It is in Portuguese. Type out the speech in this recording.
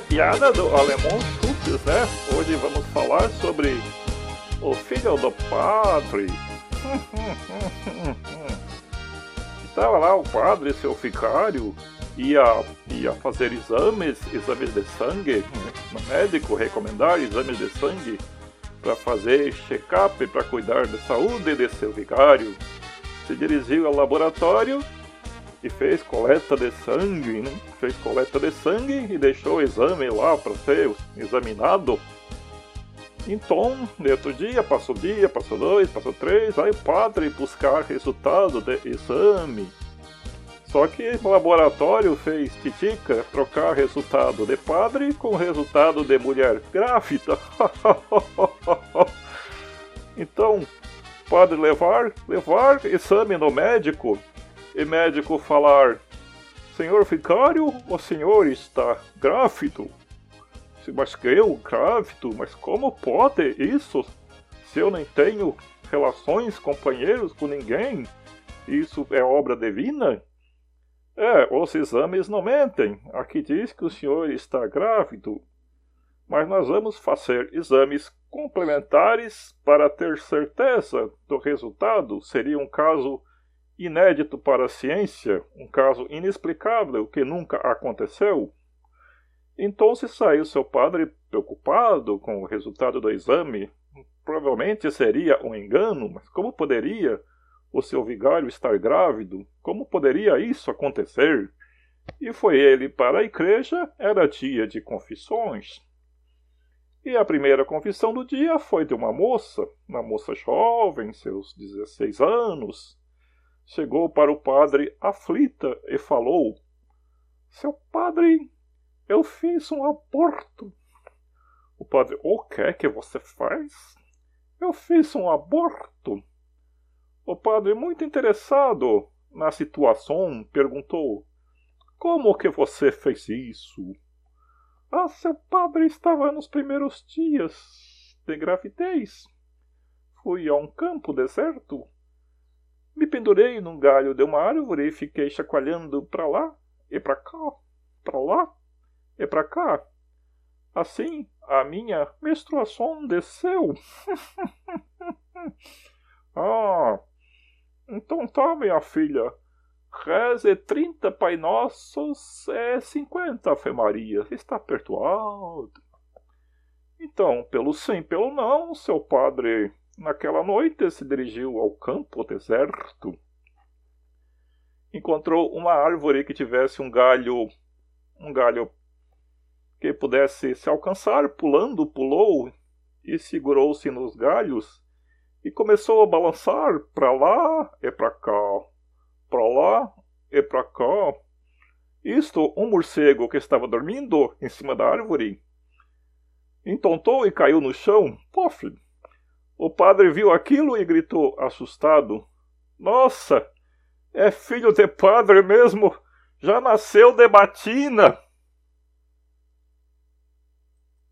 piada do alemão Schultz, né? Hoje vamos falar sobre o filho do padre. Estava lá o padre, seu ficário, ia, ia fazer exames, exames de sangue, no médico recomendar exames de sangue para fazer check-up, para cuidar da saúde de seu vicário. Se dirigiu ao laboratório e fez coleta de sangue, né? fez coleta de sangue e deixou o exame lá para ser examinado. Então, no outro dia, passou dia, passou dois, passou três, aí o padre buscar resultado de exame. Só que o laboratório fez titica trocar resultado de padre com resultado de mulher grávida. então, padre levar, levar exame no médico e médico falar: Senhor vicário, o senhor está grávido? Mas que eu grávido? Mas como pode isso? Se eu nem tenho relações, companheiros com ninguém, isso é obra divina? É, os exames não mentem. Aqui diz que o senhor está grávido. Mas nós vamos fazer exames complementares para ter certeza do resultado. Seria um caso inédito para a ciência, um caso inexplicável que nunca aconteceu. Então se saiu seu padre preocupado com o resultado do exame. Provavelmente seria um engano, mas como poderia o seu vigário estar grávido? Como poderia isso acontecer? E foi ele para a igreja, era dia de confissões. E a primeira confissão do dia foi de uma moça, uma moça jovem, seus 16 anos, chegou para o padre aflita e falou: Seu padre, eu fiz um aborto. O padre: O que é que você faz? Eu fiz um aborto. O padre, muito interessado na situação, perguntou: Como que você fez isso? Ah, seu padre estava nos primeiros dias de gravidez. Fui a um campo deserto me pendurei num galho de uma árvore e fiquei chacoalhando para lá e para cá, para lá e para cá. Assim, a minha menstruação desceu. ah, então tá, minha filha. Reze trinta Pai Nossos é cinquenta Ave Maria. Está perdoado. Então, pelo sim, pelo não, seu padre Naquela noite se dirigiu ao campo deserto. Encontrou uma árvore que tivesse um galho, um galho que pudesse se alcançar, pulando, pulou e segurou-se nos galhos e começou a balançar para lá e para cá, para lá e para cá. Isto um morcego que estava dormindo em cima da árvore entontou e caiu no chão. Pof! O padre viu aquilo e gritou, assustado: Nossa, é filho de padre mesmo! Já nasceu de batina!